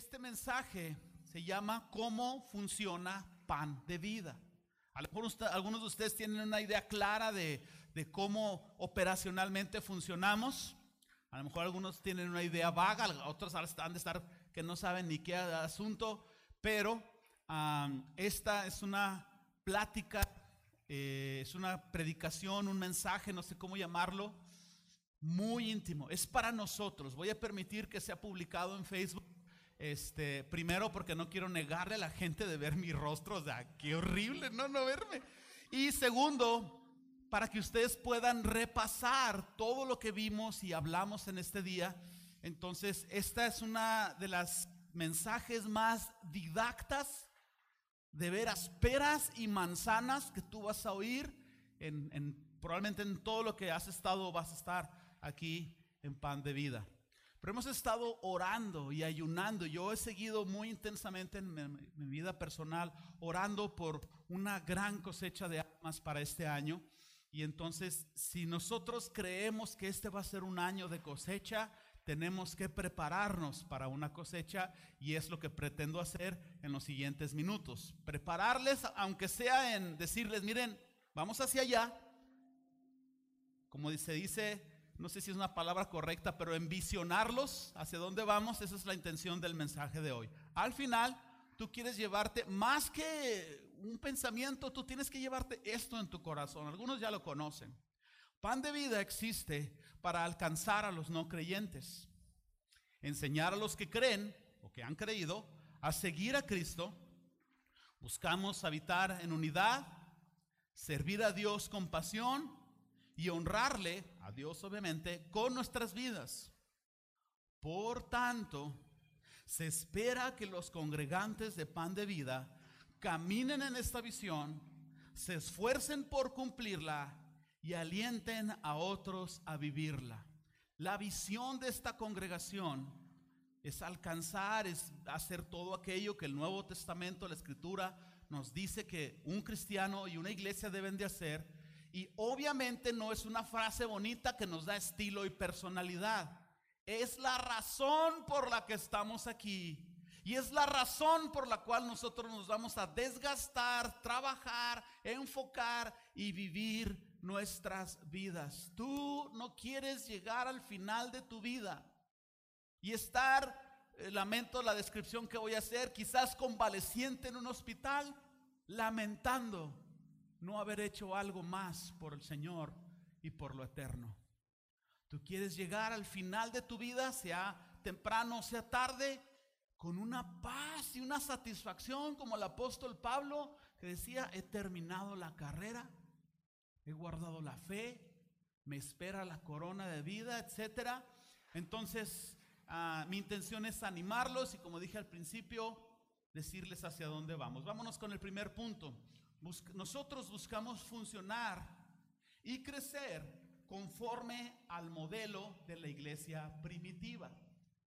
Este mensaje se llama ¿Cómo funciona pan de vida? A lo mejor algunos de ustedes tienen una idea clara de, cómo operacionalmente funcionamos. A lo mejor algunos tienen una idea vaga, otros han de estar que no saben ni qué asunto, pero esta es una plática, eh, es una predicación, un mensaje, no sé cómo llamarlo, muy íntimo. Es para nosotros. Voy a permitir que sea publicado en Facebook. Este, primero porque no quiero negarle a la gente de ver mi rostro, o sea, qué horrible no no verme. Y segundo, para que ustedes puedan repasar todo lo que vimos y hablamos en este día. Entonces, esta es una de las mensajes más didactas, de veras peras y manzanas que tú vas a oír en, en- probablemente en todo lo que has estado vas a estar aquí en Pan de Vida. Pero hemos estado orando y ayunando. Yo he seguido muy intensamente en mi, mi vida personal orando por una gran cosecha de almas para este año. Y entonces, si nosotros creemos que este va a ser un año de cosecha, tenemos que prepararnos para una cosecha y es lo que pretendo hacer en los siguientes minutos. Prepararles, aunque sea en decirles, miren, vamos hacia allá, como se dice, no sé si es una palabra correcta, pero envisionarlos hacia dónde vamos, esa es la intención del mensaje de hoy. Al final, tú quieres llevarte más que un pensamiento, tú tienes que llevarte esto en tu corazón. Algunos ya lo conocen. Pan de vida existe para alcanzar a los no creyentes, enseñar a los que creen o que han creído a seguir a Cristo. Buscamos habitar en unidad, servir a Dios con pasión y honrarle a Dios obviamente con nuestras vidas. Por tanto, se espera que los congregantes de pan de vida caminen en esta visión, se esfuercen por cumplirla y alienten a otros a vivirla. La visión de esta congregación es alcanzar, es hacer todo aquello que el Nuevo Testamento, la Escritura, nos dice que un cristiano y una iglesia deben de hacer. Y obviamente no es una frase bonita que nos da estilo y personalidad. Es la razón por la que estamos aquí. Y es la razón por la cual nosotros nos vamos a desgastar, trabajar, enfocar y vivir nuestras vidas. Tú no quieres llegar al final de tu vida y estar, eh, lamento la descripción que voy a hacer, quizás convaleciente en un hospital, lamentando no haber hecho algo más por el Señor y por lo eterno. Tú quieres llegar al final de tu vida, sea temprano, sea tarde, con una paz y una satisfacción como el apóstol Pablo que decía, he terminado la carrera, he guardado la fe, me espera la corona de vida, etcétera. Entonces, ah, mi intención es animarlos y como dije al principio, decirles hacia dónde vamos. Vámonos con el primer punto. Nosotros buscamos funcionar y crecer conforme al modelo de la iglesia primitiva.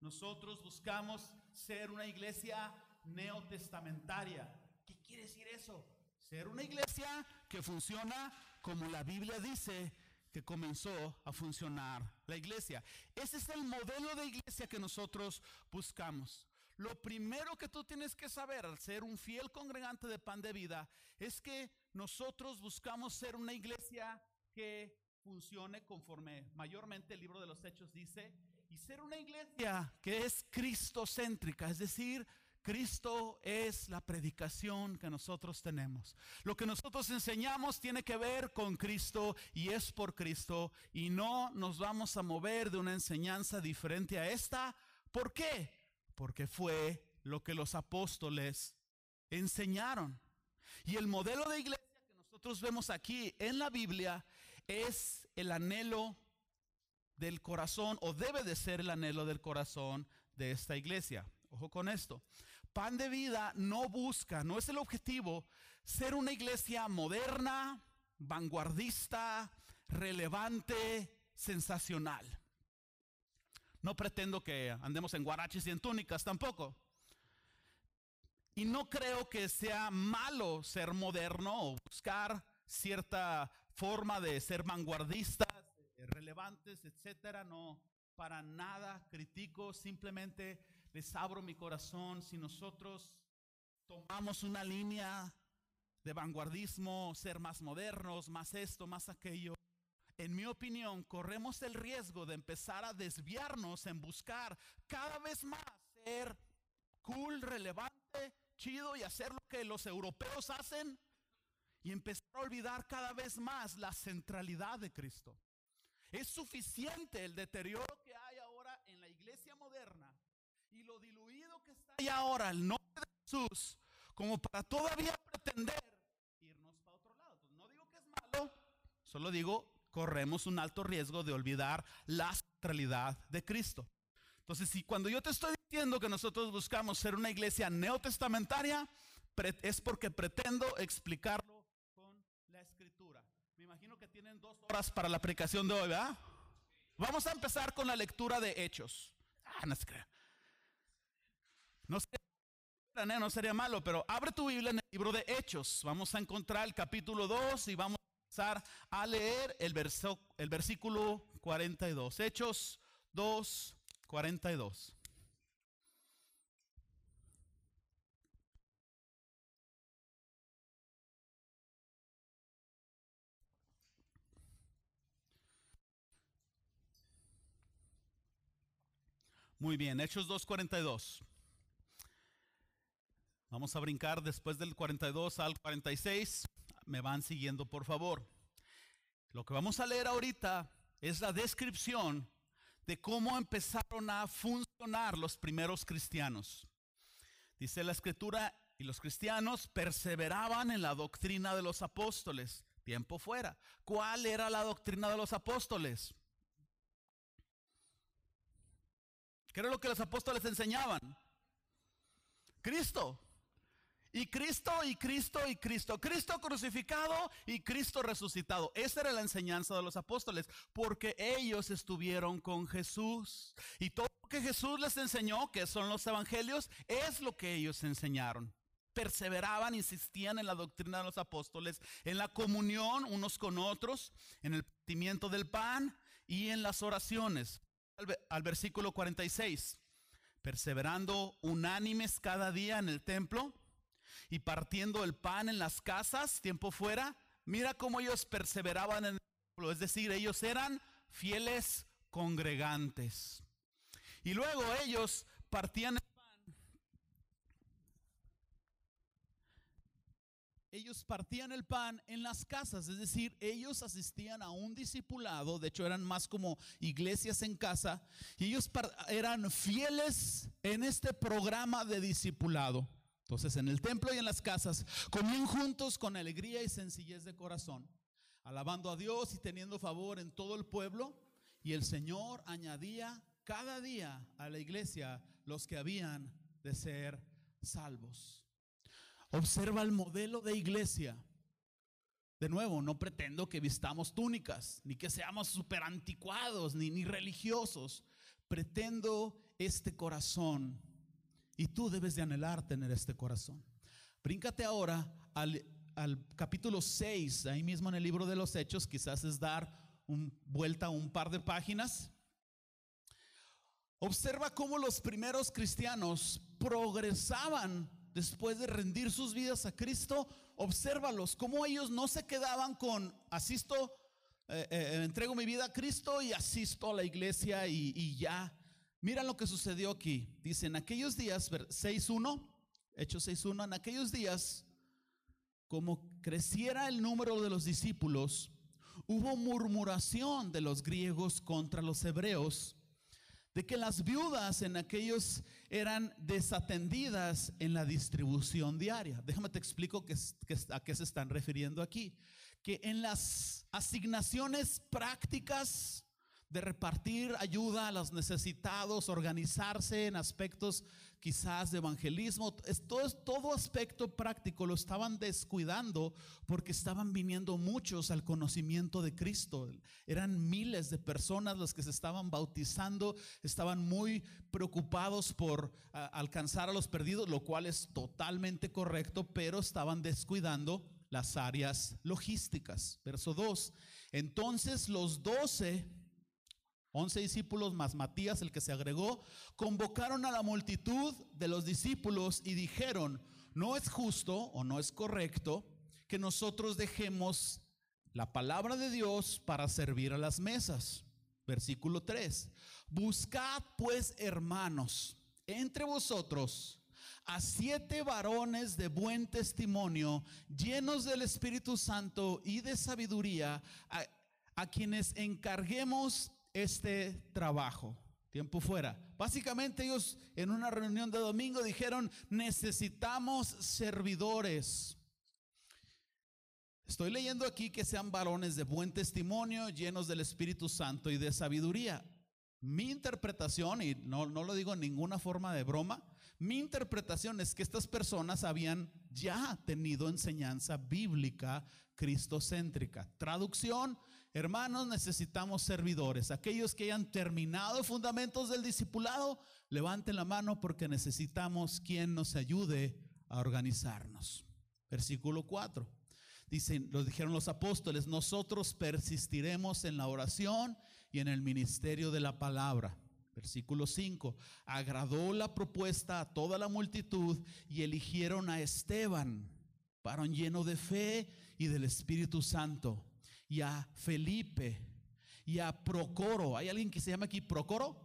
Nosotros buscamos ser una iglesia neotestamentaria. ¿Qué quiere decir eso? Ser una iglesia que funciona como la Biblia dice que comenzó a funcionar la iglesia. Ese es el modelo de iglesia que nosotros buscamos. Lo primero que tú tienes que saber al ser un fiel congregante de pan de vida es que nosotros buscamos ser una iglesia que funcione conforme mayormente el libro de los hechos dice y ser una iglesia que es cristocéntrica, es decir, Cristo es la predicación que nosotros tenemos. Lo que nosotros enseñamos tiene que ver con Cristo y es por Cristo y no nos vamos a mover de una enseñanza diferente a esta. ¿Por qué? Porque fue lo que los apóstoles enseñaron. Y el modelo de iglesia que nosotros vemos aquí en la Biblia es el anhelo del corazón o debe de ser el anhelo del corazón de esta iglesia. Ojo con esto. Pan de vida no busca, no es el objetivo ser una iglesia moderna, vanguardista, relevante, sensacional. No pretendo que andemos en guaraches y en túnicas tampoco. Y no creo que sea malo ser moderno o buscar cierta forma de ser vanguardistas, relevantes, etcétera. No, para nada critico, simplemente les abro mi corazón, si nosotros tomamos una línea de vanguardismo, ser más modernos, más esto, más aquello, en mi opinión, corremos el riesgo de empezar a desviarnos en buscar cada vez más ser cool, relevante, chido y hacer lo que los europeos hacen y empezar a olvidar cada vez más la centralidad de Cristo. Es suficiente el deterioro que hay ahora en la iglesia moderna y lo diluido que está ahí ahora el nombre de Jesús como para todavía pretender irnos para otro lado. no digo que es malo, solo digo corremos un alto riesgo de olvidar la centralidad de Cristo. Entonces, si cuando yo te estoy diciendo que nosotros buscamos ser una iglesia neotestamentaria, es porque pretendo explicarlo con la escritura. Me imagino que tienen dos horas para la aplicación de hoy, ¿verdad? Vamos a empezar con la lectura de Hechos. Ah, no se crea. No, sería, no sería malo, pero abre tu Biblia en el libro de Hechos. Vamos a encontrar el capítulo 2 y vamos a leer el, verso, el versículo 42. Hechos 2, 42. Muy bien, Hechos 2.42. Vamos a brincar después del 42 al 46 me van siguiendo, por favor. Lo que vamos a leer ahorita es la descripción de cómo empezaron a funcionar los primeros cristianos. Dice la escritura, y los cristianos perseveraban en la doctrina de los apóstoles. Tiempo fuera. ¿Cuál era la doctrina de los apóstoles? ¿Qué era lo que los apóstoles enseñaban? Cristo. Y Cristo, y Cristo, y Cristo. Cristo crucificado y Cristo resucitado. Esa era la enseñanza de los apóstoles, porque ellos estuvieron con Jesús. Y todo lo que Jesús les enseñó, que son los evangelios, es lo que ellos enseñaron. Perseveraban, insistían en la doctrina de los apóstoles, en la comunión unos con otros, en el partimiento del pan y en las oraciones. Al, al versículo 46. Perseverando unánimes cada día en el templo y partiendo el pan en las casas, tiempo fuera, mira cómo ellos perseveraban en el pueblo, es decir, ellos eran fieles congregantes. Y luego ellos partían el pan. Ellos partían el pan en las casas, es decir, ellos asistían a un discipulado, de hecho eran más como iglesias en casa, y ellos eran fieles en este programa de discipulado. Entonces en el templo y en las casas comían juntos con alegría y sencillez de corazón, alabando a Dios y teniendo favor en todo el pueblo. Y el Señor añadía cada día a la iglesia los que habían de ser salvos. Observa el modelo de iglesia. De nuevo, no pretendo que vistamos túnicas, ni que seamos súper anticuados, ni, ni religiosos. Pretendo este corazón y tú debes de anhelar tener este corazón. Bríncate ahora al, capítulo 6, ahí mismo en el libro de los Hechos, quizás es dar un, vuelta a un par de páginas. Observa cómo los primeros cristianos progresaban después de rendir sus vidas a Cristo. Obsérvalos, cómo ellos no se quedaban con asisto, eh, eh, entrego mi vida a Cristo y asisto a la iglesia y ya Mira lo que sucedió aquí. Dice, en aquellos días, 6.1, Hechos 6.1, en aquellos días, como creciera el número de los discípulos, hubo murmuración de los griegos contra los hebreos, de que las viudas en aquellos eran desatendidas en la distribución diaria. Déjame te explico a qué se están refiriendo aquí. Que en las asignaciones prácticas de repartir ayuda a los necesitados, organizarse en aspectos quizás de evangelismo, todo, todo aspecto práctico lo estaban descuidando porque estaban viniendo muchos al conocimiento de Cristo. Eran miles de personas las que se estaban bautizando, estaban muy preocupados por alcanzar a los perdidos, lo cual es totalmente correcto, pero estaban descuidando las áreas logísticas. Verso 2. Entonces los doce Once discípulos más Matías, el que se agregó, convocaron a la multitud de los discípulos y dijeron, no es justo o no es correcto que nosotros dejemos la palabra de Dios para servir a las mesas. Versículo 3. Buscad pues, hermanos, entre vosotros a siete varones de buen testimonio, llenos del Espíritu Santo y de sabiduría, a, a quienes encarguemos este trabajo. Tiempo fuera. Básicamente ellos en una reunión de domingo dijeron, necesitamos servidores. Estoy leyendo aquí que sean varones de buen testimonio, llenos del Espíritu Santo y de sabiduría. Mi interpretación, y no, no lo digo en ninguna forma de broma, mi interpretación es que estas personas habían ya tenido enseñanza bíblica cristocéntrica. Traducción, hermanos, necesitamos servidores. Aquellos que hayan terminado fundamentos del discipulado, levanten la mano porque necesitamos quien nos ayude a organizarnos. Versículo 4. Dicen, lo dijeron los apóstoles, nosotros persistiremos en la oración y en el ministerio de la palabra. Versículo 5. Agradó la propuesta a toda la multitud y eligieron a Esteban, varón lleno de fe y del Espíritu Santo, y a Felipe y a Procoro. ¿Hay alguien que se llama aquí Procoro?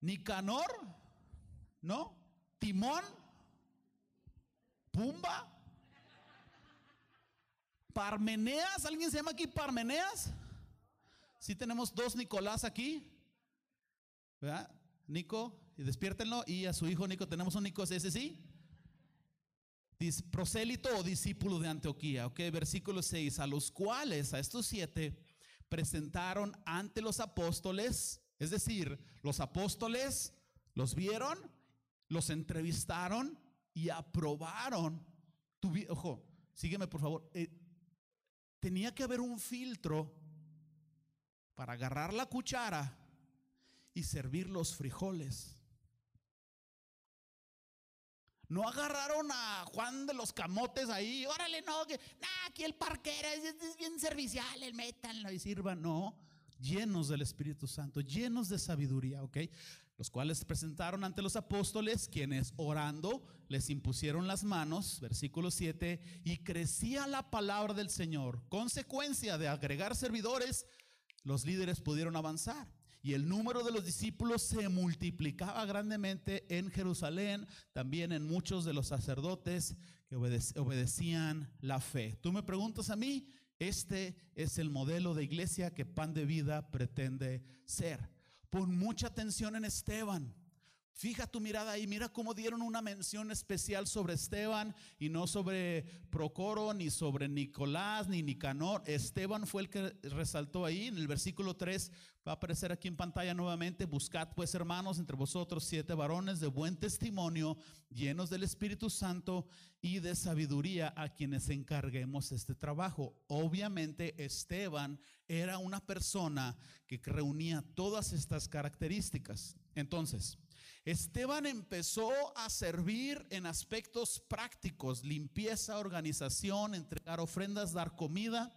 Nicanor, ¿no? Timón, Pumba, Parmeneas. ¿Alguien se llama aquí Parmeneas? Si tenemos dos Nicolás aquí. ¿Verdad? Nico, y despiértenlo. Y a su hijo Nico tenemos un Nico, ese sí. Prosélito o discípulo de Antioquía. Ok, versículo 6. A los cuales, a estos siete, presentaron ante los apóstoles. Es decir, los apóstoles los vieron, los entrevistaron y aprobaron. Ojo, sígueme por favor. Eh, tenía que haber un filtro para agarrar la cuchara y servir los frijoles. No agarraron a Juan de los Camotes ahí, órale, no, que aquí el parquero es, bien servicial, el métanlo y sirvan. No, llenos del Espíritu Santo, llenos de sabiduría, ¿ok? Los cuales presentaron ante los apóstoles, quienes orando les impusieron las manos, versículo 7, y crecía la palabra del Señor. Consecuencia de agregar servidores, los líderes pudieron avanzar. Y el número de los discípulos se multiplicaba grandemente en Jerusalén, también en muchos de los sacerdotes que obedecían la fe. Tú me preguntas a mí, este es el modelo de iglesia que Pan de Vida pretende ser. Pon mucha atención en Esteban. Fija tu mirada ahí, mira cómo dieron una mención especial sobre Esteban y no sobre Procoro, ni sobre Nicolás, ni Nicanor. Esteban fue el que resaltó ahí. En el versículo 3 va a aparecer aquí en pantalla nuevamente. Buscad pues hermanos entre vosotros siete varones de buen testimonio, llenos del Espíritu Santo y de sabiduría, a quienes encarguemos este trabajo. Obviamente Esteban era una persona que reunía todas estas características. Entonces, Esteban empezó a servir en aspectos prácticos, limpieza, organización, entregar ofrendas, dar comida.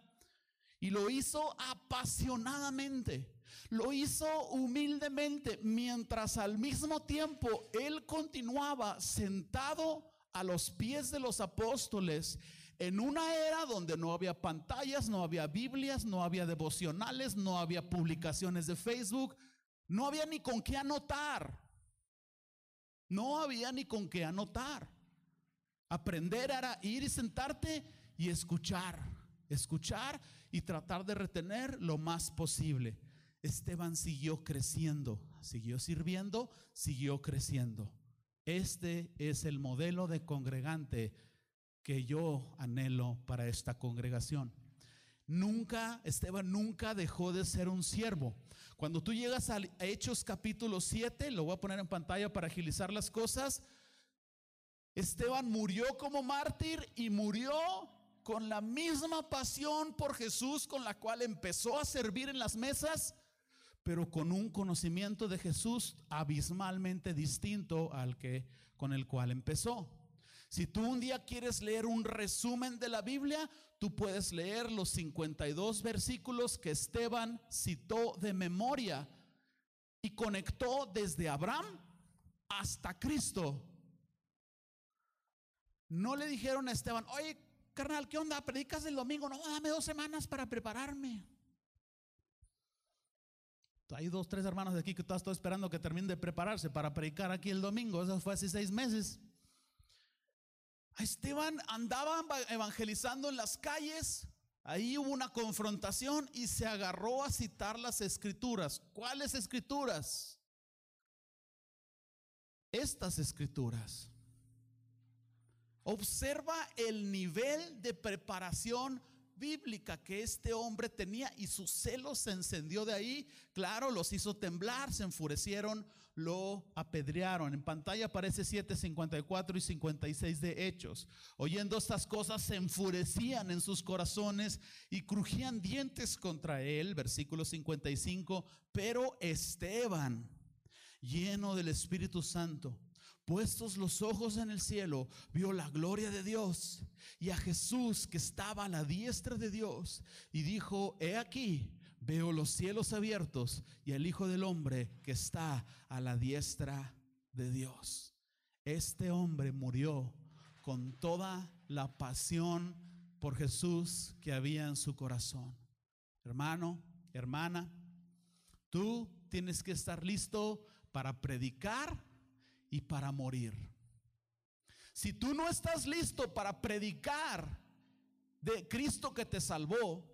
Y lo hizo apasionadamente, lo hizo humildemente, mientras al mismo tiempo él continuaba sentado a los pies de los apóstoles en una era donde no había pantallas, no había Biblias, no había devocionales, no había publicaciones de Facebook, no había ni con qué anotar. No había ni con qué anotar. Aprender era ir y sentarte y escuchar, escuchar y tratar de retener lo más posible. Esteban siguió creciendo, siguió sirviendo, siguió creciendo. Este es el modelo de congregante que yo anhelo para esta congregación. Nunca, Esteban nunca dejó de ser un siervo. Cuando tú llegas a Hechos capítulo 7, lo voy a poner en pantalla para agilizar las cosas, Esteban murió como mártir y murió con la misma pasión por Jesús con la cual empezó a servir en las mesas, pero con un conocimiento de Jesús abismalmente distinto al que con el cual empezó. Si tú un día quieres leer un resumen de la Biblia, tú puedes leer los 52 versículos que Esteban citó de memoria y conectó desde Abraham hasta Cristo. No le dijeron a Esteban, oye, carnal, ¿qué onda? ¿Predicas el domingo? No, dame dos semanas para prepararme. Hay dos, tres hermanos de aquí que estás esperando que terminen de prepararse para predicar aquí el domingo. Eso fue hace seis meses. Esteban andaba evangelizando en las calles. Ahí hubo una confrontación y se agarró a citar las escrituras. ¿Cuáles escrituras? Estas escrituras. Observa el nivel de preparación bíblica que este hombre tenía y su celo se encendió de ahí. Claro, los hizo temblar, se enfurecieron, lo apedrearon. En pantalla aparece 7, 54 y 56 de Hechos. Oyendo estas cosas se enfurecían en sus corazones y crujían dientes contra él. Versículo 55. Pero Esteban, lleno del Espíritu Santo, puestos los ojos en el cielo, vio la gloria de Dios y a Jesús que estaba a la diestra de Dios y dijo, he aquí, veo los cielos abiertos y al Hijo del Hombre que está a la diestra de Dios. Este hombre murió con toda la pasión por Jesús que había en su corazón. Hermano, hermana, tú tienes que estar listo para predicar y para morir. Si tú no estás listo para predicar de Cristo que te salvó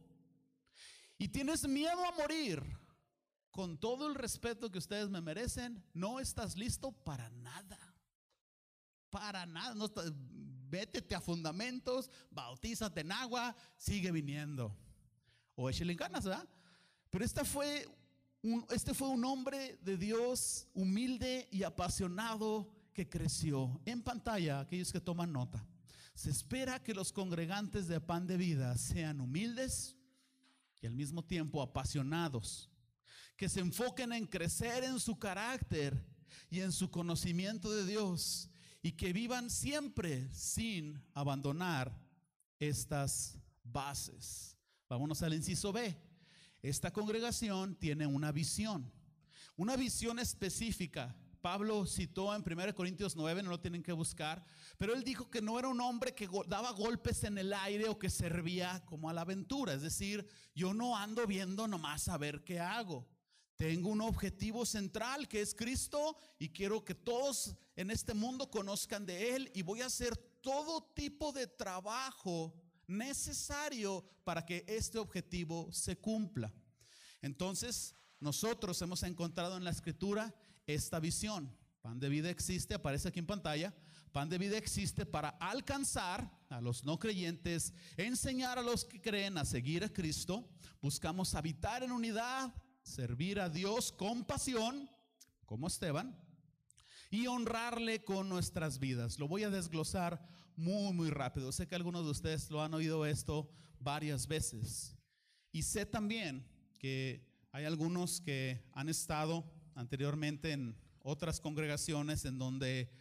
y tienes miedo a morir, con todo el respeto que ustedes me merecen, no estás listo para nada. Para nada. No vétete a fundamentos, bautízate en agua, sigue viniendo. O échale ganas, ¿verdad? Pero esta fue este fue un hombre de Dios humilde y apasionado que creció. En pantalla, aquellos que toman nota, se espera que los congregantes de pan de vida sean humildes y al mismo tiempo apasionados, que se enfoquen en crecer en su carácter y en su conocimiento de Dios y que vivan siempre sin abandonar estas bases. Vámonos al inciso B. Esta congregación tiene una visión, una visión específica. Pablo citó en 1 Corintios 9, no lo tienen que buscar, pero él dijo que no era un hombre que daba golpes en el aire o que servía como a la aventura. Es decir, yo no ando viendo nomás a ver qué hago. Tengo un objetivo central que es Cristo y quiero que todos en este mundo conozcan de Él y voy a hacer todo tipo de trabajo necesario para que este objetivo se cumpla. Entonces, nosotros hemos encontrado en la escritura esta visión. Pan de vida existe, aparece aquí en pantalla. Pan de vida existe para alcanzar a los no creyentes, enseñar a los que creen a seguir a Cristo. Buscamos habitar en unidad, servir a Dios con pasión, como Esteban, y honrarle con nuestras vidas. Lo voy a desglosar muy, muy rápido. Sé que algunos de ustedes lo han oído esto varias veces. Y sé también que hay algunos que han estado anteriormente en otras congregaciones en donde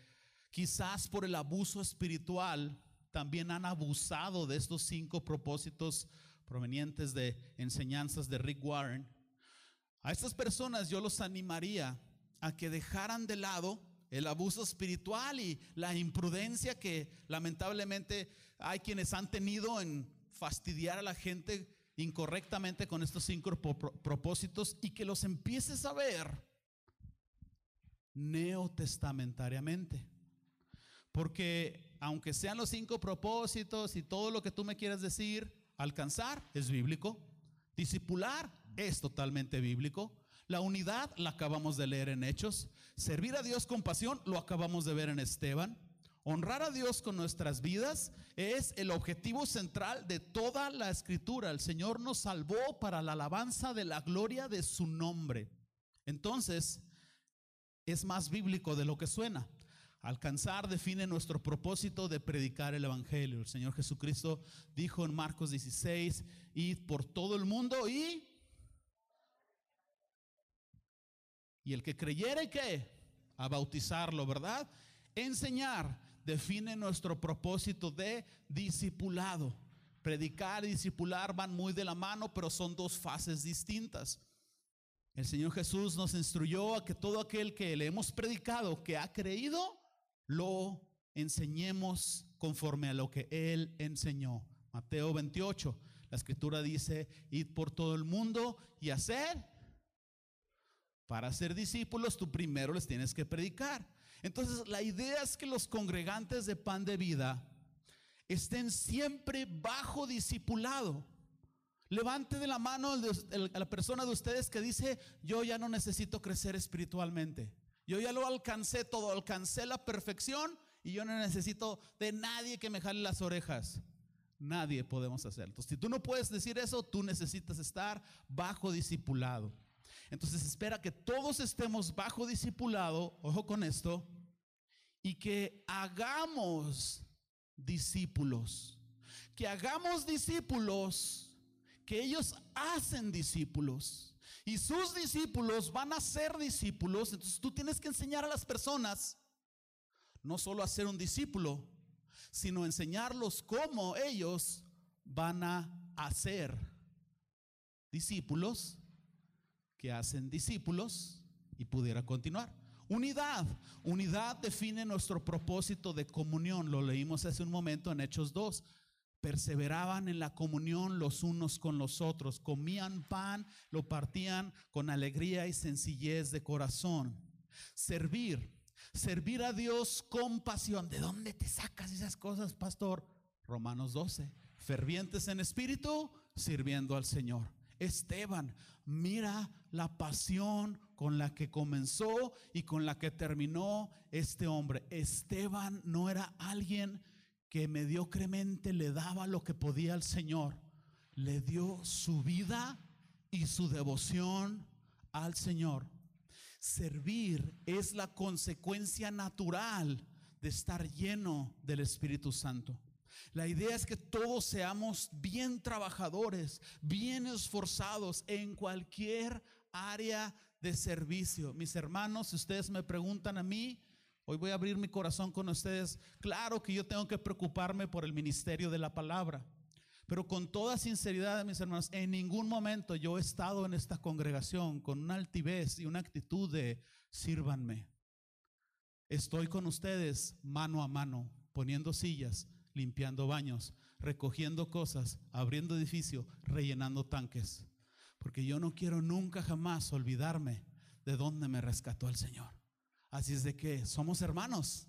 quizás por el abuso espiritual también han abusado de estos cinco propósitos provenientes de enseñanzas de Rick Warren. A estas personas yo los animaría a que dejaran de lado el abuso espiritual y la imprudencia que lamentablemente hay quienes han tenido en fastidiar a la gente incorrectamente con estos cinco propósitos y que los empieces a ver neotestamentariamente. Porque aunque sean los cinco propósitos y todo lo que tú me quieras decir, alcanzar es bíblico, discipular es totalmente bíblico, la unidad la acabamos de leer en Hechos. Servir a Dios con pasión lo acabamos de ver en Esteban. Honrar a Dios con nuestras vidas es el objetivo central de toda la escritura. El Señor nos salvó para la alabanza de la gloria de su nombre. Entonces, es más bíblico de lo que suena. Alcanzar define nuestro propósito de predicar el Evangelio. El Señor Jesucristo dijo en Marcos 16, id por todo el mundo y y el que creyere que a bautizarlo, ¿verdad? Enseñar, define nuestro propósito de discipulado. Predicar y discipular van muy de la mano, pero son dos fases distintas. El Señor Jesús nos instruyó a que todo aquel que le hemos predicado, que ha creído, lo enseñemos conforme a lo que Él enseñó. Mateo 28, la escritura dice, id por todo el mundo y hacer. Para ser discípulos, tú primero les tienes que predicar. Entonces, la idea es que los congregantes de pan de vida estén siempre bajo discipulado. Levante de la mano a la persona de ustedes que dice, yo ya no necesito crecer espiritualmente. Yo ya lo alcancé todo, alcancé la perfección y yo no necesito de nadie que me jale las orejas. Nadie podemos hacerlo. Entonces, si tú no puedes decir eso, tú necesitas estar bajo discipulado. Entonces, espera que todos estemos bajo discipulado, ojo con esto, y que hagamos discípulos. Que hagamos discípulos que ellos hacen discípulos. Y sus discípulos van a ser discípulos. Entonces tú tienes que enseñar a las personas no solo a ser un discípulo, sino enseñarlos cómo ellos van a hacer discípulos que hacen discípulos y pudiera continuar. Unidad. Unidad define nuestro propósito de comunión. Lo leímos hace un momento en Hechos 2 perseveraban en la comunión los unos con los otros, comían pan, lo partían con alegría y sencillez de corazón. Servir, servir a Dios con pasión. ¿De dónde te sacas esas cosas, pastor? Romanos 12. Fervientes en espíritu, sirviendo al Señor. Esteban, mira la pasión con la que comenzó y con la que terminó este hombre. Esteban no era alguien que mediocremente le daba lo que podía al Señor, le dio su vida y su devoción al Señor. Servir es la consecuencia natural de estar lleno del Espíritu Santo. La idea es que todos seamos bien trabajadores, bien esforzados en cualquier área de servicio. Mis hermanos, si ustedes me preguntan a mí, Hoy voy a abrir mi corazón con ustedes. Claro que yo tengo que preocuparme por el ministerio de la palabra. Pero con toda sinceridad, mis hermanos, en ningún momento yo he estado en esta congregación con una altivez y una actitud de sírvanme. Estoy con ustedes mano a mano, poniendo sillas, limpiando baños, recogiendo cosas, abriendo edificio, rellenando tanques. Porque yo no quiero nunca jamás olvidarme de dónde me rescató el Señor. Así es de que somos hermanos.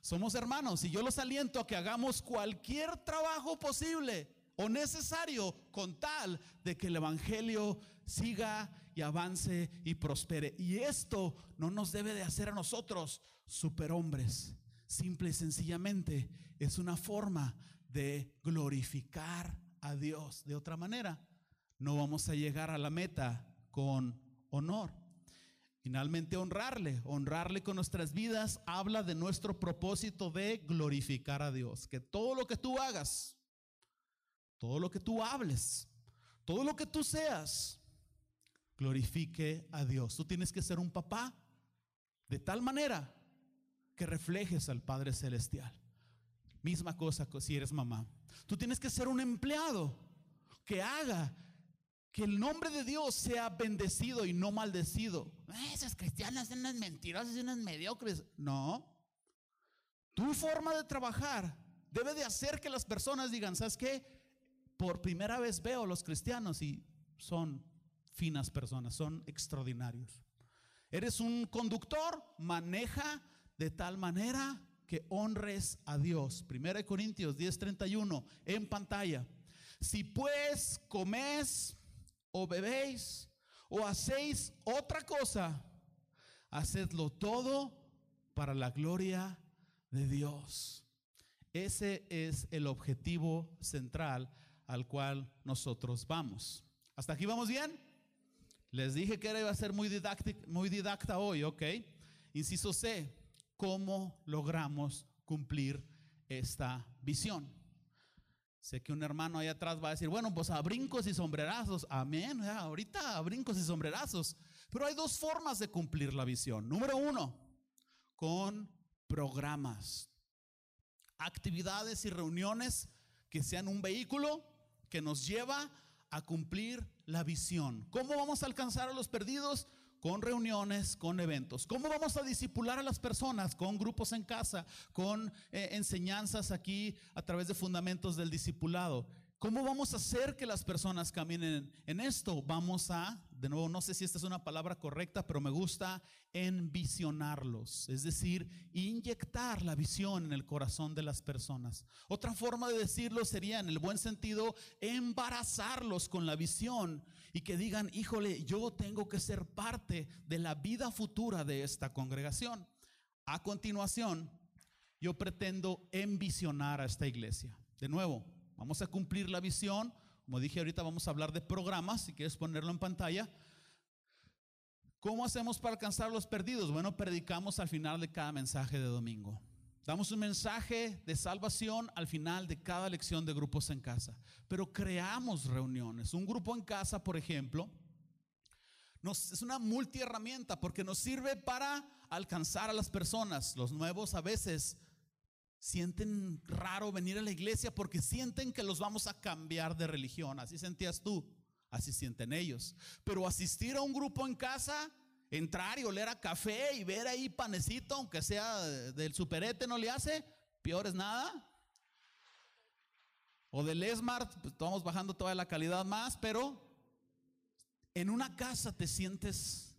Somos hermanos y yo los aliento a que hagamos cualquier trabajo posible o necesario con tal de que el Evangelio siga y avance y prospere. Y esto no nos debe de hacer a nosotros superhombres. Simple y sencillamente es una forma de glorificar a Dios. De otra manera, no vamos a llegar a la meta con honor. Finalmente, honrarle. Honrarle con nuestras vidas habla de nuestro propósito de glorificar a Dios. Que todo lo que tú hagas, todo lo que tú hables, todo lo que tú seas, glorifique a Dios. Tú tienes que ser un papá de tal manera que reflejes al Padre Celestial. Misma cosa si eres mamá. Tú tienes que ser un empleado que haga que el nombre de Dios sea bendecido y no maldecido. Esas cristianas son unas mentirosas y unas mediocres. No. Tu forma de trabajar debe de hacer que las personas digan, ¿sabes qué? Por primera vez veo a los cristianos y son finas personas, son extraordinarios. Eres un conductor, maneja de tal manera que honres a Dios. Primera de Corintios 10:31 en pantalla. Si pues comes o bebéis o hacéis otra cosa, hacedlo todo para la gloria de Dios. Ese es el objetivo central al cual nosotros vamos. ¿Hasta aquí vamos bien? Les dije que era iba a ser muy, muy didacta hoy, ¿ok? Inciso C, ¿cómo logramos cumplir esta visión? Sé que un hermano ahí atrás va a decir, bueno, pues a brincos y sombrerazos. Amén. ahorita a brincos y sombrerazos. Pero hay dos formas de cumplir la visión. Número uno, con programas. actividades y reuniones que sean un vehículo que nos lleva a cumplir la visión. ¿Cómo vamos a alcanzar a los perdidos? Con reuniones, con eventos. ¿Cómo vamos a disipular a las personas? Con grupos en casa, con eh, enseñanzas aquí a través de fundamentos del discipulado. ¿Cómo vamos a hacer que las personas caminen en esto? Vamos a, de nuevo, no sé si esta es una palabra correcta, pero me gusta envisionarlos, es decir, inyectar la visión en el corazón de las personas. Otra forma de decirlo sería, en el buen sentido, embarazarlos con la visión y que digan, híjole, yo tengo que ser parte de la vida futura de esta congregación. A continuación, yo pretendo envisionar a esta iglesia. De nuevo, Vamos a cumplir la visión. Como dije ahorita, vamos a hablar de programas, si quieres ponerlo en pantalla. ¿Cómo hacemos para alcanzar los perdidos? Bueno, predicamos al final de cada mensaje de domingo. Damos un mensaje de salvación al final de cada lección de grupos en casa. Pero creamos reuniones. Un grupo en casa, por ejemplo, es una multiherramienta porque nos sirve para alcanzar a las personas. Los nuevos a veces sienten raro venir a la iglesia porque sienten que los vamos a cambiar de religión. Así sentías tú, así sienten ellos. Pero asistir a un grupo en casa, entrar y oler a café y ver ahí panecito, aunque sea del superete, no le hace, peor es nada. O del Smart, pues estamos bajando toda la calidad más, pero en una casa te sientes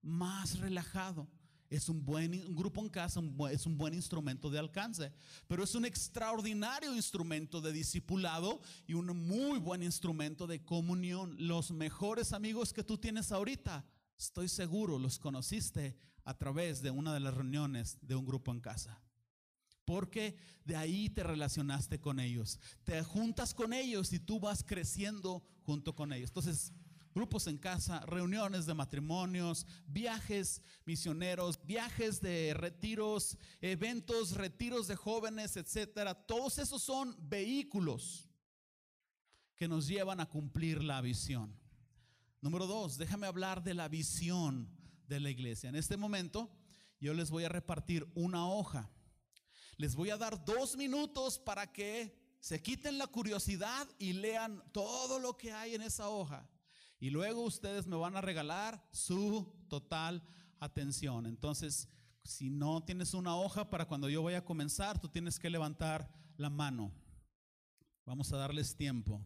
más relajado. Es un buen grupo en casa, es un buen instrumento de alcance, pero es un extraordinario instrumento de discipulado y un muy buen instrumento de comunión. Los mejores amigos que tú tienes ahorita, estoy seguro, los conociste a través de una de las reuniones de un grupo en casa. Porque de ahí te relacionaste con ellos, te juntas con ellos y tú vas creciendo junto con ellos. Entonces, grupos en casa, reuniones de matrimonios, viajes misioneros, viajes de retiros, eventos, retiros de jóvenes, etcétera. Todos esos son vehículos que nos llevan a cumplir la visión. Número dos, déjame hablar de la visión de la iglesia. En este momento yo les voy a repartir una hoja. Les voy a dar dos minutos para que se quiten la curiosidad y lean todo lo que hay en esa hoja. Y luego ustedes me van a regalar su total atención. Entonces, si no tienes una hoja para cuando yo vaya a comenzar, tú tienes que levantar la mano. Vamos a darles tiempo.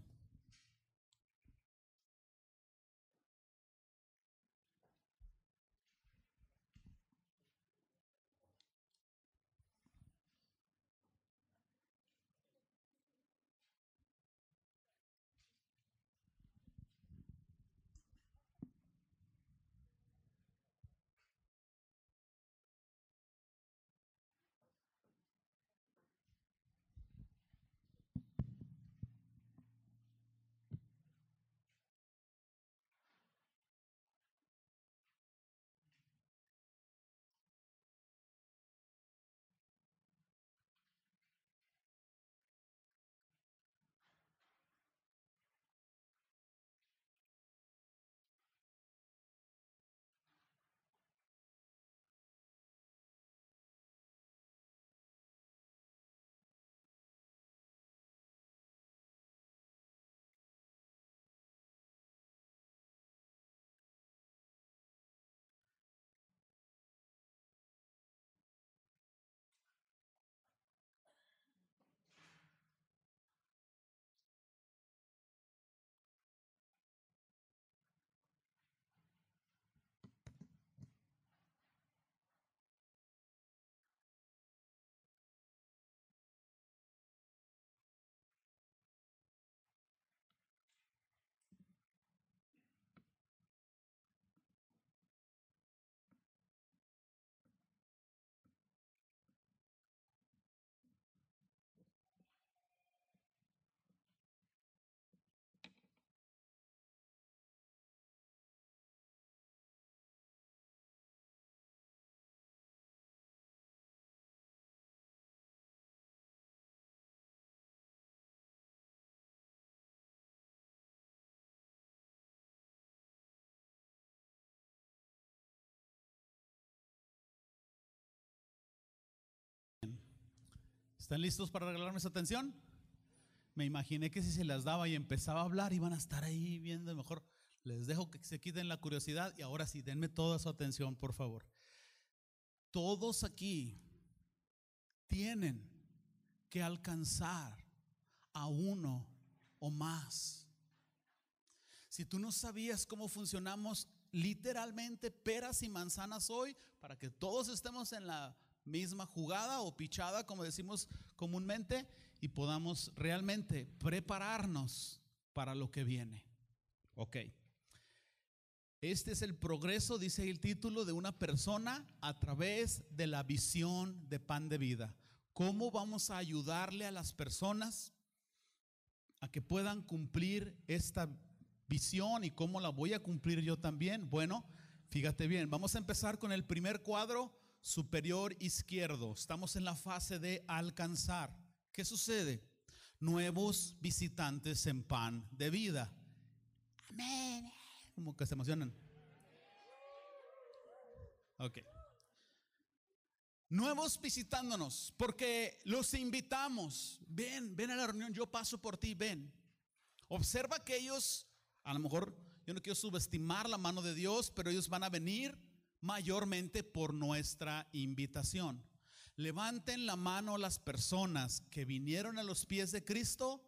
¿Están listos para regalarme su atención? Me imaginé que si se las daba y empezaba a hablar, iban a estar ahí viendo. Mejor les dejo que se quiten la curiosidad y ahora sí, denme toda su atención, por favor. Todos aquí tienen que alcanzar a uno o más. Si tú no sabías cómo funcionamos literalmente peras y manzanas hoy, para que todos estemos en la misma jugada o pichada, como decimos comúnmente, y podamos realmente prepararnos para lo que viene. Ok. Este es el progreso, dice el título, de una persona a través de la visión de pan de vida. ¿Cómo vamos a ayudarle a las personas a que puedan cumplir esta visión y cómo la voy a cumplir yo también? Bueno, fíjate bien, vamos a empezar con el primer cuadro superior izquierdo. Estamos en la fase de alcanzar. ¿Qué sucede? Nuevos visitantes en pan de vida. Amén. Como que se emocionan. Ok. Nuevos visitándonos, porque los invitamos. Ven, ven a la reunión, yo paso por ti, ven. Observa que ellos, a lo mejor, yo no quiero subestimar la mano de Dios, pero ellos van a venir mayormente por nuestra invitación. Levanten la mano las personas que vinieron a los pies de Cristo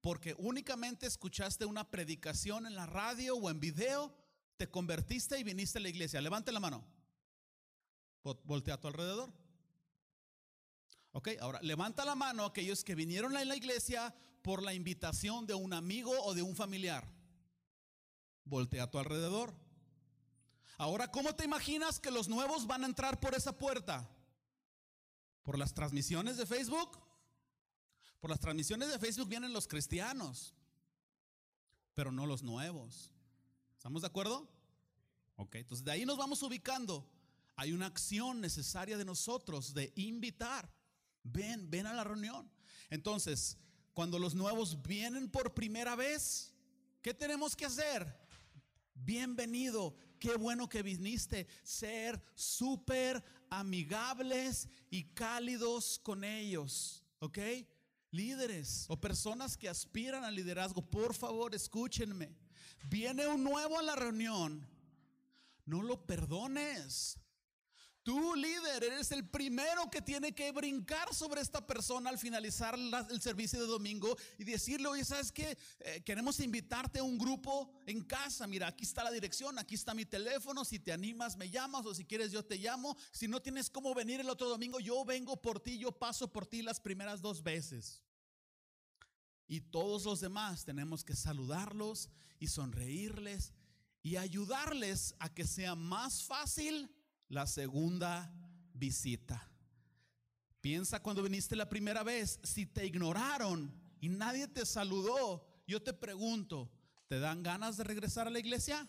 porque únicamente escuchaste una predicación en la radio o en video, te convertiste y viniste a la iglesia. Levante la mano. Voltea a tu alrededor. Ok, ahora levanta la mano aquellos que vinieron a la iglesia por la invitación de un amigo o de un familiar. Voltea a tu alrededor. Ahora, ¿cómo te imaginas que los nuevos van a entrar por esa puerta? ¿Por las transmisiones de Facebook? Por las transmisiones de Facebook vienen los cristianos, pero no los nuevos. ¿Estamos de acuerdo? Ok, entonces de ahí nos vamos ubicando. Hay una acción necesaria de nosotros de invitar. Ven, ven a la reunión. Entonces, cuando los nuevos vienen por primera vez, ¿qué tenemos que hacer? Bienvenido, qué bueno que viniste. Ser súper amigables y cálidos con ellos, ¿ok? Líderes o personas que aspiran al liderazgo, por favor, escúchenme. Viene un nuevo a la reunión, no lo perdones. Tú, líder, eres el primero que tiene que brincar sobre esta persona al finalizar el servicio de domingo y decirle, oye, ¿sabes qué? Eh, queremos invitarte a un grupo en casa. Mira, aquí está la dirección, aquí está mi teléfono. Si te animas, me llamas o si quieres, yo te llamo. Si no tienes cómo venir el otro domingo, yo vengo por ti, yo paso por ti las primeras dos veces. Y todos los demás tenemos que saludarlos y sonreírles y ayudarles a que sea más fácil la segunda visita. Piensa cuando viniste la primera vez, si te ignoraron y nadie te saludó, yo te pregunto, ¿te dan ganas de regresar a la iglesia?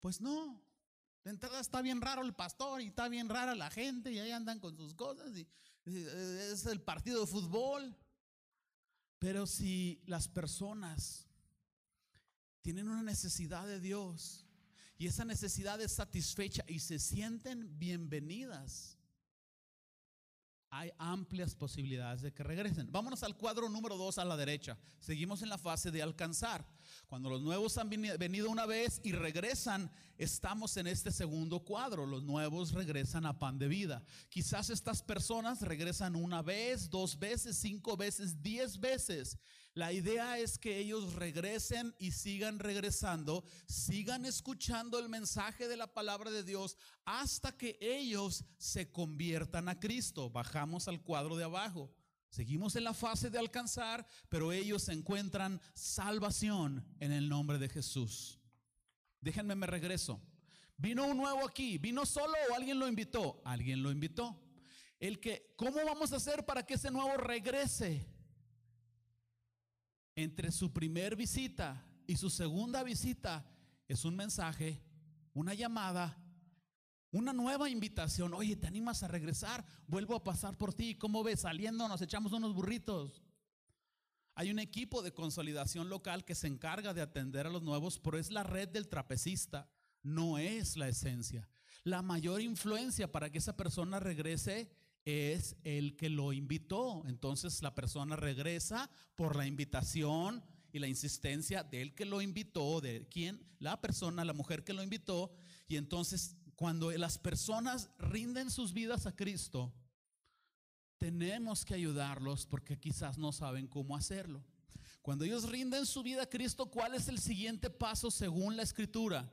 Pues no. De entrada está bien raro el pastor y está bien rara la gente y ahí andan con sus cosas y es el partido de fútbol. Pero si las personas tienen una necesidad de Dios, y esa necesidad es satisfecha y se sienten bienvenidas, hay amplias posibilidades de que regresen. Vámonos al cuadro número dos a la derecha. Seguimos en la fase de alcanzar. Cuando los nuevos han venido una vez y regresan, estamos en este segundo cuadro. Los nuevos regresan a pan de vida. Quizás estas personas regresan una vez, dos veces, cinco veces, diez veces. La idea es que ellos regresen y sigan regresando, sigan escuchando el mensaje de la palabra de Dios hasta que ellos se conviertan a Cristo. Bajamos al cuadro de abajo. Seguimos en la fase de alcanzar, pero ellos encuentran salvación en el nombre de Jesús. Déjenme me regreso. Vino un nuevo aquí, vino solo o alguien lo invitó. Alguien lo invitó. El que, ¿cómo vamos a hacer para que ese nuevo regrese? Entre su primer visita y su segunda visita es un mensaje, una llamada, una nueva invitación. Oye, ¿te animas a regresar? Vuelvo a pasar por ti. ¿Cómo ves? Saliendo nos echamos unos burritos. Hay un equipo de consolidación local que se encarga de atender a los nuevos, pero es la red del trapecista, no es la esencia. La mayor influencia para que esa persona regrese es el que lo invitó. Entonces la persona regresa por la invitación y la insistencia del que lo invitó, de quién, la persona, la mujer que lo invitó. Y entonces cuando las personas rinden sus vidas a Cristo, tenemos que ayudarlos porque quizás no saben cómo hacerlo. Cuando ellos rinden su vida a Cristo, ¿cuál es el siguiente paso según la escritura?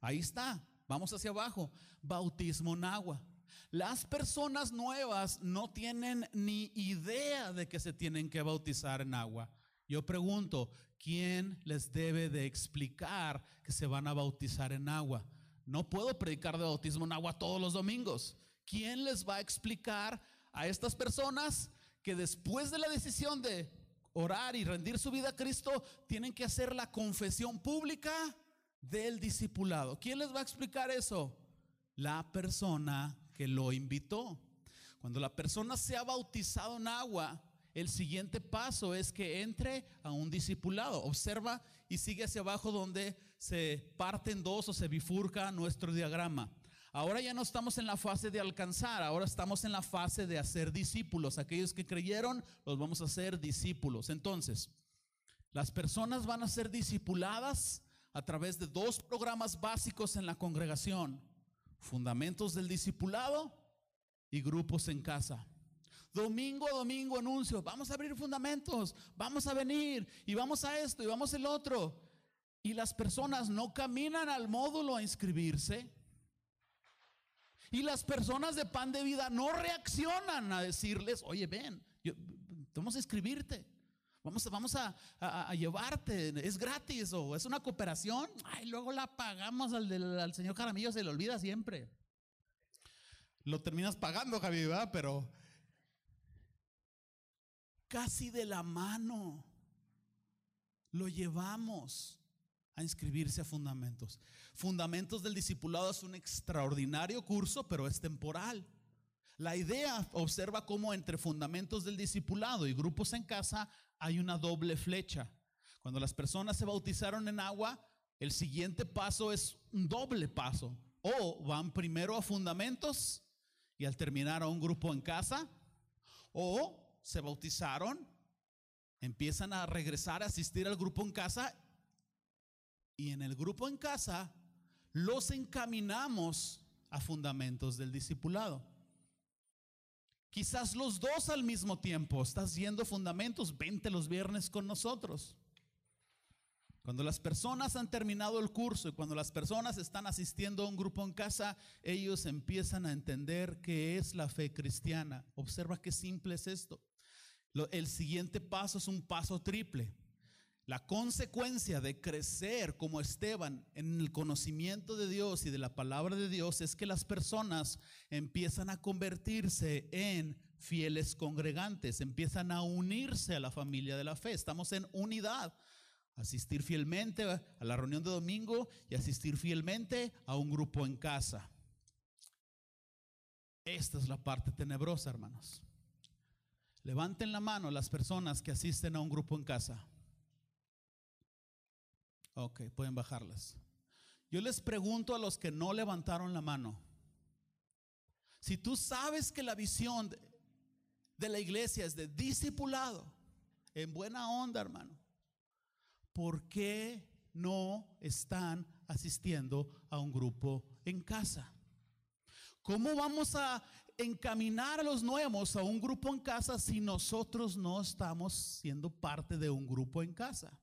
Ahí está, vamos hacia abajo, bautismo en agua. Las personas nuevas no tienen ni idea de que se tienen que bautizar en agua. Yo pregunto, ¿quién les debe de explicar que se van a bautizar en agua? No puedo predicar de bautismo en agua todos los domingos. ¿Quién les va a explicar a estas personas que después de la decisión de orar y rendir su vida a Cristo, tienen que hacer la confesión pública del discipulado? ¿Quién les va a explicar eso? La persona que lo invitó. Cuando la persona se ha bautizado en agua, el siguiente paso es que entre a un discipulado. Observa y sigue hacia abajo donde se parten dos o se bifurca nuestro diagrama. Ahora ya no estamos en la fase de alcanzar, ahora estamos en la fase de hacer discípulos. Aquellos que creyeron, los vamos a hacer discípulos. Entonces, las personas van a ser discipuladas a través de dos programas básicos en la congregación. Fundamentos del discipulado y grupos en casa. Domingo a domingo anuncio, vamos a abrir fundamentos, vamos a venir y vamos a esto y vamos el otro. Y las personas no caminan al módulo a inscribirse. Y las personas de pan de vida no reaccionan a decirles, oye, ven, vamos a inscribirte. Vamos, vamos a, a, llevarte, es gratis o es una cooperación. Ay, luego la pagamos al, del, al señor Jaramillo, se le olvida siempre. Lo terminas pagando, Javi, ¿verdad? Pero casi de la mano. Lo llevamos a inscribirse a Fundamentos. Fundamentos del Discipulado es un extraordinario curso, pero es temporal. La idea observa cómo entre Fundamentos del Discipulado y grupos en casa hay una doble flecha. Cuando las personas se bautizaron en agua, el siguiente paso es un doble paso. O van primero a Fundamentos y al terminar a un grupo en casa, o se bautizaron, empiezan a regresar a asistir al grupo en casa y en el grupo en casa los encaminamos a fundamentos del discipulado. Quizás los dos al mismo tiempo. Estás yendo fundamentos, vente los viernes con nosotros. Cuando las personas han terminado el curso y cuando las personas están asistiendo a un grupo en casa, ellos empiezan a entender qué es la fe cristiana. Observa qué simple es esto. El siguiente paso es un paso triple. La consecuencia de crecer como Esteban en el conocimiento de Dios y de la palabra de Dios es que las personas empiezan a convertirse en fieles congregantes, empiezan a unirse a la familia de la fe. Estamos en unidad. Asistir fielmente a la reunión de domingo y asistir fielmente a un grupo en casa. Esta es la parte tenebrosa, hermanos. Levanten la mano las personas que asisten a un grupo en casa. Ok, pueden bajarlas. Yo les pregunto a los que no levantaron la mano. Si tú sabes que la visión de, la iglesia es de discipulado, en buena onda, hermano, ¿por qué no están asistiendo a un grupo en casa? ¿Cómo vamos a encaminar a los nuevos a un grupo en casa si nosotros no estamos siendo parte de un grupo en casa?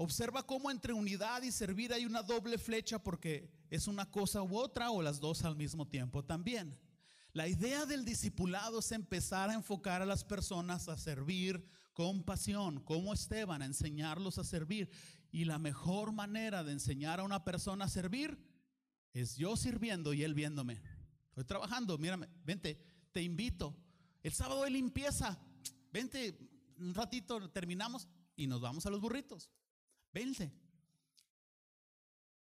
Observa cómo entre unidad y servir hay una doble flecha porque es una cosa u otra o las dos al mismo tiempo también. La idea del discipulado es empezar a enfocar a las personas a servir con pasión, como Esteban, a enseñarlos a servir. Y la mejor manera de enseñar a una persona a servir es yo sirviendo y él viéndome. Estoy trabajando, mírame, vente, te invito. El sábado de limpieza, vente, un ratito terminamos y nos vamos a los burritos. Vente.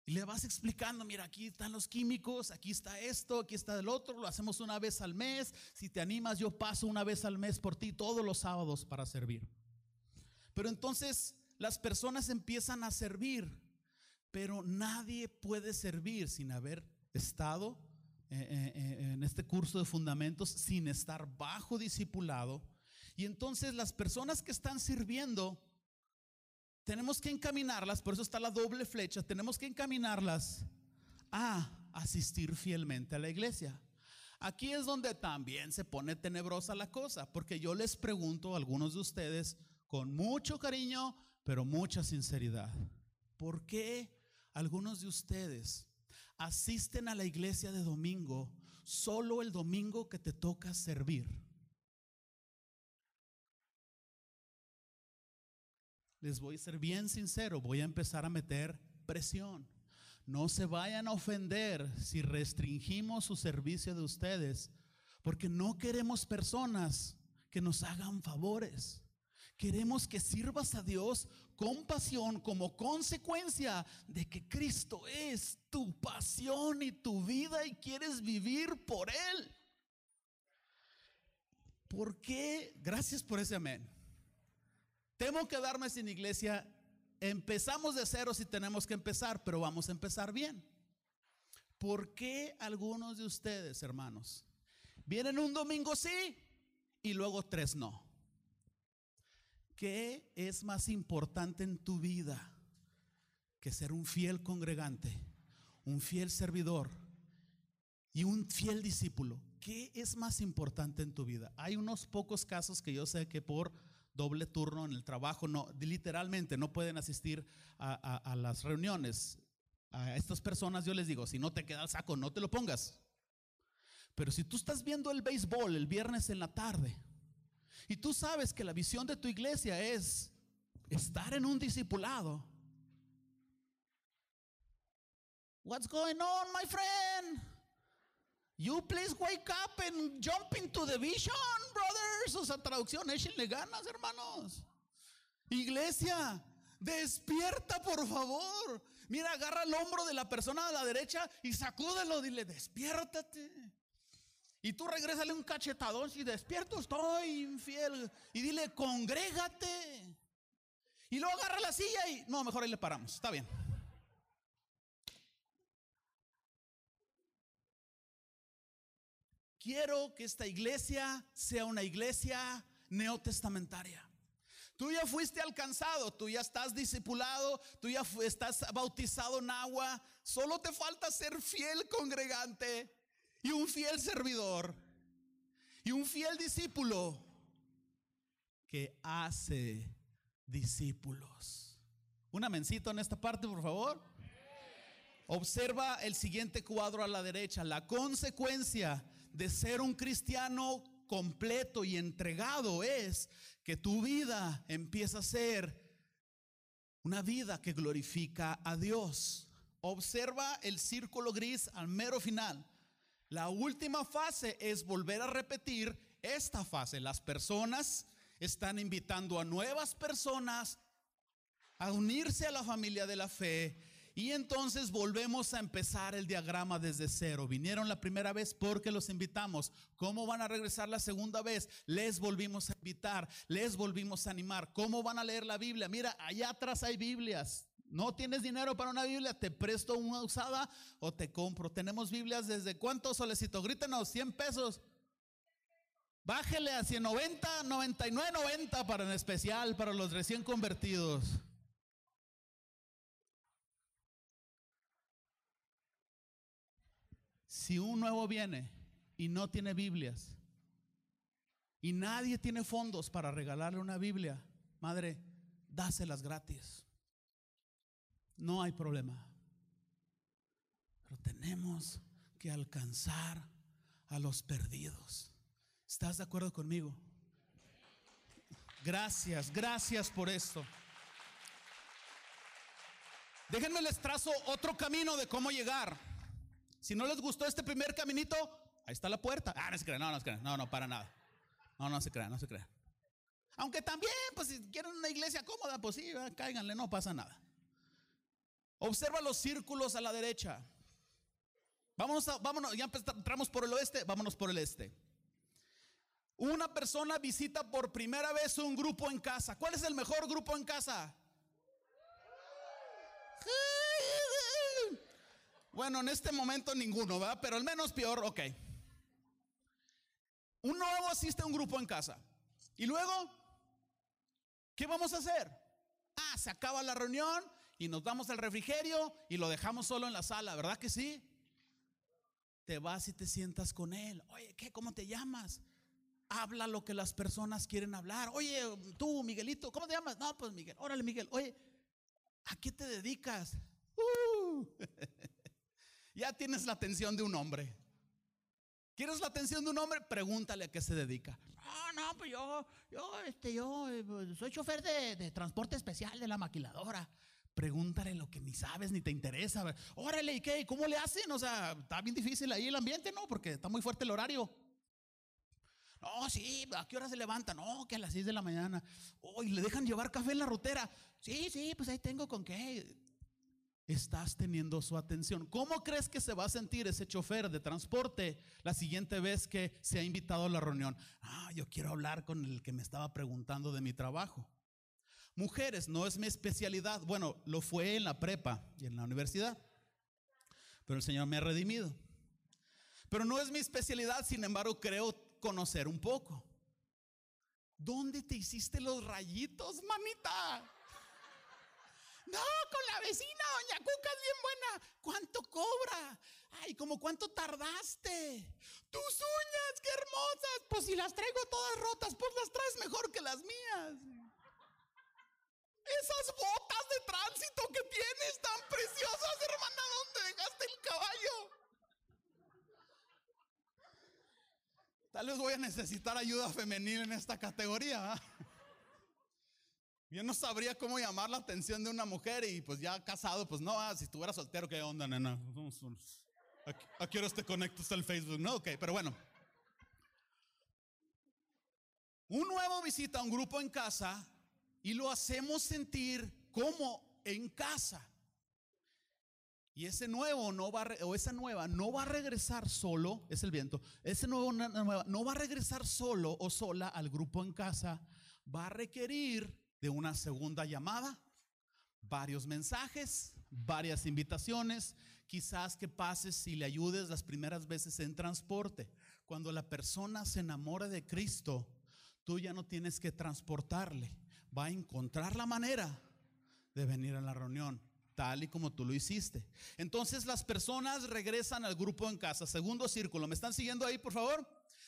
Y le vas explicando, mira, aquí están los químicos, aquí está esto, aquí está el otro, lo hacemos una vez al mes. Si te animas, yo paso una vez al mes por ti todos los sábados para servir. Pero entonces las personas empiezan a servir pero nadie puede servir sin haber estado eh, eh, en este curso de fundamentos sin estar bajo discipulado. Y entonces las personas que están sirviendo, tenemos que encaminarlas, por eso está la doble flecha, tenemos que encaminarlas a asistir fielmente a la iglesia. Aquí es donde también se pone tenebrosa la cosa, porque yo les pregunto a algunos de ustedes con mucho cariño, pero mucha sinceridad, ¿por qué algunos de ustedes asisten a la iglesia de domingo solo el domingo que te toca servir? Les voy a ser bien sincero, voy a empezar a meter presión. No se vayan a ofender si restringimos su servicio de ustedes, porque no queremos personas que nos hagan favores. Queremos que sirvas a Dios con pasión como consecuencia de que Cristo es tu pasión y tu vida y quieres vivir por Él. ¿Por qué? Gracias por ese amén. Temo quedarme sin iglesia Empezamos de cero si tenemos que empezar, pero vamos a empezar bien. ¿Por qué algunos de ustedes, hermanos, vienen un domingo sí y luego tres no? ¿Qué es más importante en tu vida que ser un fiel congregante, un fiel servidor y un fiel discípulo? ¿Qué es más importante en tu vida? Hay unos pocos casos que yo sé que por doble turno en el trabajo, no, literalmente no pueden asistir a, las reuniones. A estas personas yo les digo, si no te queda el saco, no te lo pongas. Pero si tú estás viendo el béisbol el viernes en la tarde y tú sabes que la visión de tu iglesia es estar en un discipulado. What's going on, my friend? You please wake up and jump into the vision, brothers. O traducción, échenle ganas, hermanos. Iglesia, despierta, por favor. Mira, agarra el hombro de la persona de la derecha y sacúdelo. Dile, despiértate. Y tú regrésale un cachetadón. Si despierto, estoy infiel. Y dile, congrégate. Y luego agarra la silla y. No, mejor ahí le paramos. Está bien. Quiero que esta iglesia sea una iglesia neotestamentaria. Tú ya fuiste alcanzado, tú ya estás discipulado, tú ya estás bautizado en agua. Solo te falta ser fiel congregante y un fiel servidor y un fiel discípulo que hace discípulos. Una mencito en esta parte, por favor. Observa el siguiente cuadro a la derecha. La consecuencia de ser un cristiano completo y entregado es que tu vida empieza a ser una vida que glorifica a Dios. Observa el círculo gris al mero final. La última fase es volver a repetir esta fase. Las personas están invitando a nuevas personas a unirse a la familia de la fe y entonces volvemos a empezar el diagrama desde cero. Vinieron la primera vez porque los invitamos. ¿Cómo van a regresar la segunda vez? Les volvimos a invitar, les volvimos a animar. ¿Cómo van a leer la Biblia? Mira, allá atrás hay Biblias. No tienes dinero para una Biblia, te presto una usada o te compro. Tenemos Biblias desde cuánto solicito. Grítenos, 100 pesos. Bájele a 190, 99, 90 para en especial para los recién convertidos. Si un nuevo viene y no tiene Biblias y nadie tiene fondos para regalarle una Biblia, madre, dáselas gratis. No hay problema. Pero tenemos que alcanzar a los perdidos. ¿Estás de acuerdo conmigo? Gracias, gracias por esto. Déjenme les trazo otro camino de cómo llegar. Si no les gustó este primer caminito, ahí está la puerta. Ah, no se crean, no, no se crean. No, no, para nada. No, no se crean, no se crean. Aunque también, pues si quieren una iglesia cómoda, pues sí, cáiganle, no pasa nada. Observa los círculos a la derecha. Vámonos, a, vámonos, ya entramos por el oeste, vámonos por el este. Una persona visita por primera vez un grupo en casa. ¿Cuál es el mejor grupo en casa? Bueno, en este momento ninguno, ¿verdad? Pero al menos peor, ok. Un nuevo asiste a un grupo en casa. Y luego, ¿qué vamos a hacer? Ah, se acaba la reunión y nos damos al refrigerio y lo dejamos solo en la sala, ¿verdad que sí? Te vas y te sientas con él. Oye, ¿qué? ¿Cómo te llamas? Habla lo que las personas quieren hablar. Oye, tú, Miguelito, ¿cómo te llamas? No, pues Miguel. Órale, Miguel. Oye, ¿a qué te dedicas? Uh. ya tienes la atención de un hombre. ¿Quieres la atención de un hombre? Pregúntale a qué se dedica. No, no, pues yo, yo, este, yo eh, pues, soy chofer de, transporte especial de la maquiladora. Pregúntale lo que ni sabes ni te interesa. Órale, ¿y qué? ¿Cómo le hacen? O sea, está bien difícil ahí el ambiente, ¿no? Porque está muy fuerte el horario. No, sí, ¿a qué hora se levanta? No, que a las 6 de la mañana. Oh, y le dejan llevar café en la rutera. Sí, sí, pues ahí tengo con qué. Estás teniendo su atención. ¿Cómo crees que se va a sentir ese chofer de transporte la siguiente vez que se ha invitado a la reunión? Ah, yo quiero hablar con el que me estaba preguntando de mi trabajo. Mujeres, no es mi especialidad. Bueno, lo fue en la prepa y en la universidad. Pero el Señor me ha redimido. Pero no es mi especialidad, sin embargo, creo conocer un poco. ¿Dónde te hiciste los rayitos, mamita? No, con la vecina, doña Cuca es bien buena. ¿Cuánto cobra? Ay, ¿cómo cuánto tardaste? Tus uñas, qué hermosas. Pues si las traigo todas rotas, pues las traes mejor que las mías. Esas botas de tránsito que tienes tan preciosas, hermana, ¿dónde dejaste el caballo? Tal vez voy a necesitar ayuda femenil en esta categoría. Yo no sabría cómo llamar la atención de una mujer y pues ya casado, pues no, ah, si estuviera soltero, ¿qué onda, nena? ¿A qué hora te conectas al Facebook? No, ok, pero bueno. Un nuevo visita a un grupo en casa y lo hacemos sentir como en casa. Y ese nuevo no va o esa nueva no va a regresar solo, es el viento. Ese nuevo no va a regresar solo o sola al grupo en casa, va a requerir de una segunda llamada, varios mensajes, varias invitaciones, quizás que pases y le ayudes las primeras veces en transporte. Cuando la persona se enamora de Cristo, tú ya no tienes que transportarle, va a encontrar la manera de venir a la reunión tal y como tú lo hiciste. Entonces las personas regresan al grupo en casa. Segundo círculo, ¿me están siguiendo ahí, por favor?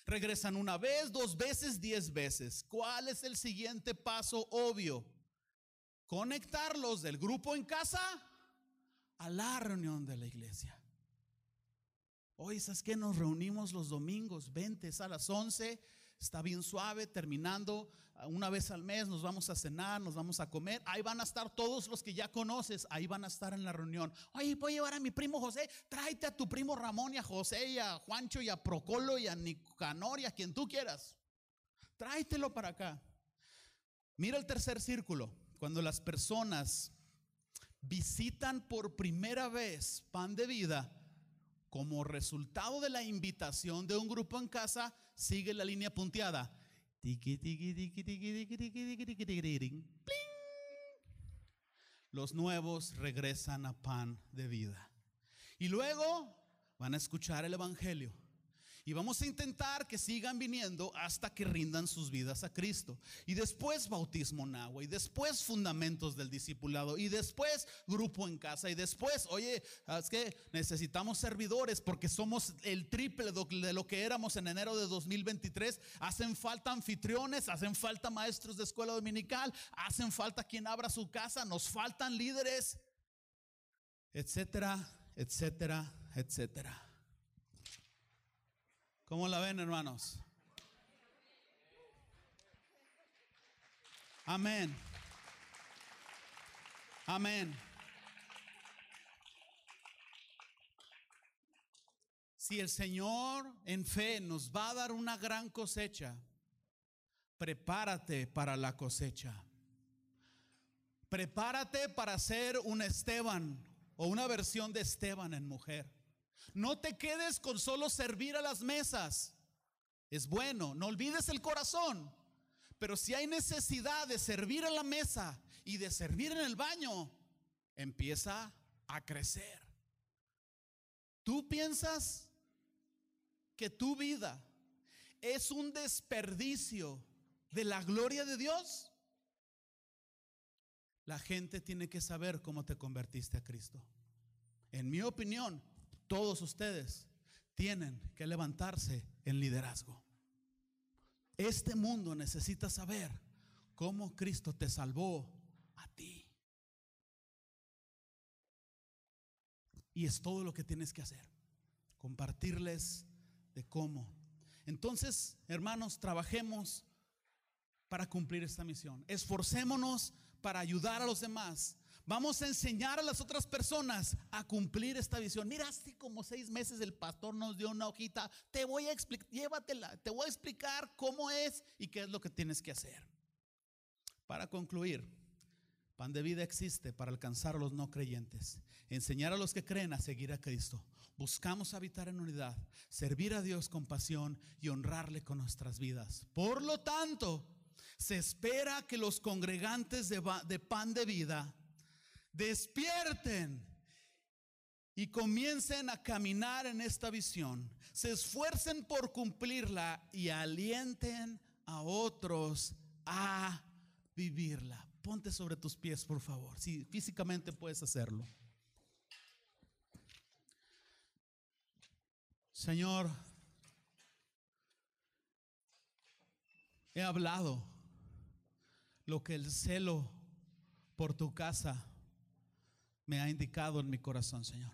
Regresan una vez, dos veces, diez veces. ¿Cuál es el siguiente paso obvio? Conectarlos del grupo en casa a la reunión de la iglesia. Hoy, ¿sabes que Nos reunimos los domingos, 20 a las 11 está bien suave, terminando. Una vez al mes nos vamos a cenar, nos vamos a comer. Ahí van a estar todos los que ya conoces, ahí van a estar en la reunión. Oye, voy a llevar a mi primo José. Tráete a tu primo Ramón y a José y a Juancho y a Procolo y a Nicanor y a quien tú quieras. Tráetelo para acá. Mira el tercer círculo. Cuando las personas visitan por primera vez pan de vida, como resultado de la invitación de un grupo en casa, sigue la línea punteada. Los nuevos regresan a pan de vida. Y luego van a escuchar el Evangelio. Y vamos a intentar que sigan viniendo hasta que rindan sus vidas a Cristo. Y después bautismo en agua. Y después fundamentos del discipulado. Y después grupo en casa. Y después, oye, es que necesitamos servidores porque somos el triple de lo que éramos en enero de 2023. Hacen falta anfitriones, hacen falta maestros de escuela dominical, hacen falta quien abra su casa, nos faltan líderes, etcétera, etcétera, etcétera. ¿Cómo la ven, hermanos? Amén. Amén. Si el Señor en fe nos va a dar una gran cosecha, prepárate para la cosecha. Prepárate para ser un Esteban o una versión de Esteban en mujer. No te quedes con solo servir a las mesas. Es bueno, no olvides el corazón. Pero si hay necesidad de servir a la mesa y de servir en el baño, empieza a crecer. ¿Tú piensas que tu vida es un desperdicio de la gloria de Dios? La gente tiene que saber cómo te convertiste a Cristo. En mi opinión, todos ustedes tienen que levantarse en liderazgo. Este mundo necesita saber cómo Cristo te salvó a ti. Y es todo lo que tienes que hacer. Compartirles de cómo. Entonces, hermanos, trabajemos para cumplir esta misión. Esforcémonos para ayudar a los demás. Vamos a enseñar a las otras personas a cumplir esta visión. Mira, hace como seis meses el pastor nos dio una hojita. Te voy a explicar, llévatela, te voy a explicar cómo es y qué es lo que tienes que hacer. Para concluir, pan de vida existe para alcanzar a los no creyentes, enseñar a los que creen a seguir a Cristo. Buscamos habitar en unidad, servir a Dios con pasión y honrarle con nuestras vidas. Por lo tanto, se espera que los congregantes de, de pan de vida despierten y comiencen a caminar en esta visión, se esfuercen por cumplirla y alienten a otros a vivirla. Ponte sobre tus pies, por favor, si físicamente puedes hacerlo. Señor, he hablado lo que el celo por tu casa me ha indicado en mi corazón, Señor.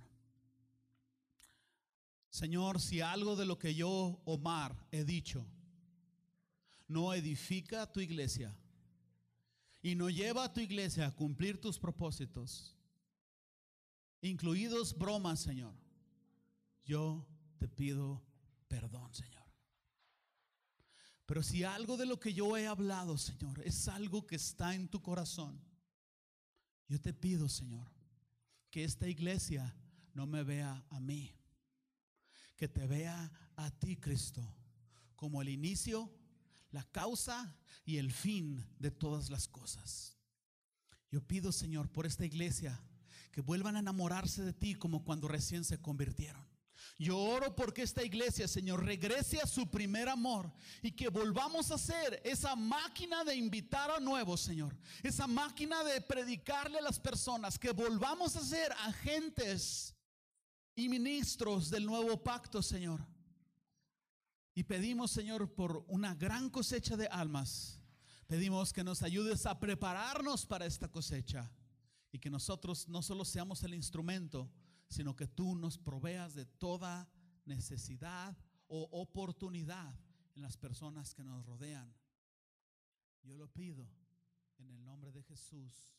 Señor, si algo de lo que yo, Omar, he dicho, no edifica tu iglesia y no lleva a tu iglesia a cumplir tus propósitos, incluidos bromas, Señor, yo te pido perdón, Señor. Pero si algo de lo que yo he hablado, Señor, es algo que está en tu corazón, yo te pido, Señor, que esta iglesia no me vea a mí, que te vea a ti, Cristo, como el inicio, la causa y el fin de todas las cosas. Yo pido, Señor, por esta iglesia, que vuelvan a enamorarse de ti como cuando recién se convirtieron. Yo oro porque esta iglesia, Señor, regrese a su primer amor y que volvamos a ser esa máquina de invitar a nuevos, Señor. Esa máquina de predicarle a las personas, que volvamos a ser agentes y ministros del nuevo pacto, Señor. Y pedimos, Señor, por una gran cosecha de almas. Pedimos que nos ayudes a prepararnos para esta cosecha y que nosotros no solo seamos el instrumento, sino que tú nos proveas de toda necesidad o oportunidad en las personas que nos rodean. Yo lo pido en el nombre de Jesús.